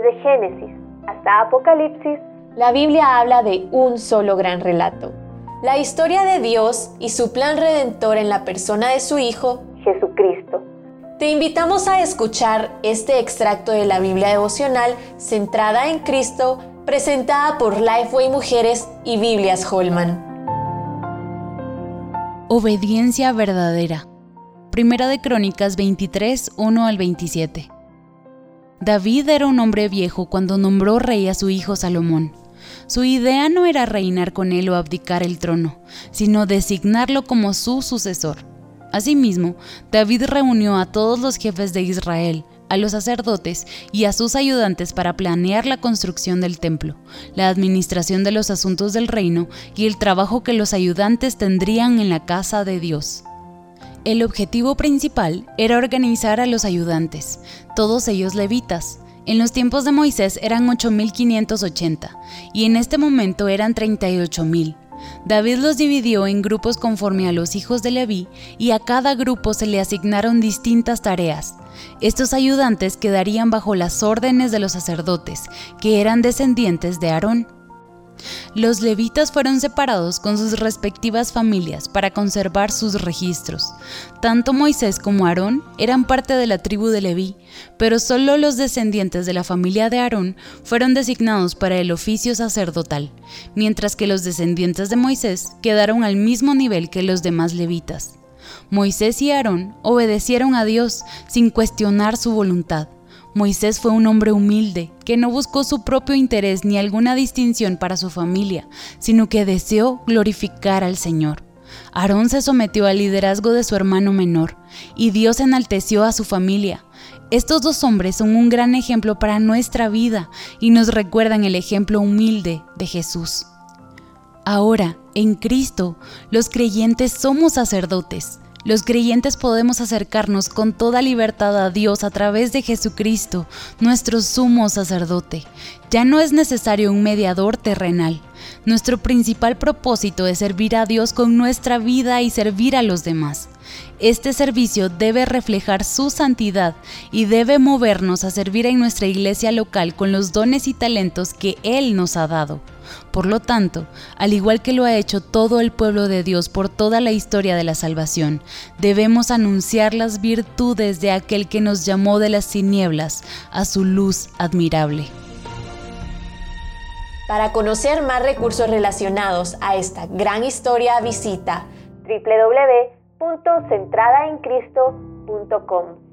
Desde Génesis hasta Apocalipsis, la Biblia habla de un solo gran relato. La historia de Dios y su plan redentor en la persona de su Hijo, Jesucristo. Te invitamos a escuchar este extracto de la Biblia devocional centrada en Cristo, presentada por Lifeway Mujeres y Biblias Holman. Obediencia verdadera. Primera de Crónicas 23, 1 al 27. David era un hombre viejo cuando nombró rey a su hijo Salomón. Su idea no era reinar con él o abdicar el trono, sino designarlo como su sucesor. Asimismo, David reunió a todos los jefes de Israel, a los sacerdotes y a sus ayudantes para planear la construcción del templo, la administración de los asuntos del reino y el trabajo que los ayudantes tendrían en la casa de Dios. El objetivo principal era organizar a los ayudantes, todos ellos levitas. En los tiempos de Moisés eran 8.580 y en este momento eran 38.000. David los dividió en grupos conforme a los hijos de Leví y a cada grupo se le asignaron distintas tareas. Estos ayudantes quedarían bajo las órdenes de los sacerdotes, que eran descendientes de Aarón. Los levitas fueron separados con sus respectivas familias para conservar sus registros. Tanto Moisés como Aarón eran parte de la tribu de Leví, pero solo los descendientes de la familia de Aarón fueron designados para el oficio sacerdotal, mientras que los descendientes de Moisés quedaron al mismo nivel que los demás levitas. Moisés y Aarón obedecieron a Dios sin cuestionar su voluntad. Moisés fue un hombre humilde, que no buscó su propio interés ni alguna distinción para su familia, sino que deseó glorificar al Señor. Aarón se sometió al liderazgo de su hermano menor, y Dios enalteció a su familia. Estos dos hombres son un gran ejemplo para nuestra vida y nos recuerdan el ejemplo humilde de Jesús. Ahora, en Cristo, los creyentes somos sacerdotes los creyentes podemos acercarnos con toda libertad a Dios a través de Jesucristo, nuestro sumo sacerdote. Ya no es necesario un mediador terrenal. Nuestro principal propósito es servir a Dios con nuestra vida y servir a los demás. Este servicio debe reflejar su santidad y debe movernos a servir en nuestra iglesia local con los dones y talentos que Él nos ha dado. Por lo tanto, al igual que lo ha hecho todo el pueblo de Dios por toda la historia de la salvación, debemos anunciar las virtudes de aquel que nos llamó de las tinieblas a su luz admirable. Para conocer más recursos relacionados a esta gran historia, visita www.centradaencristo.com.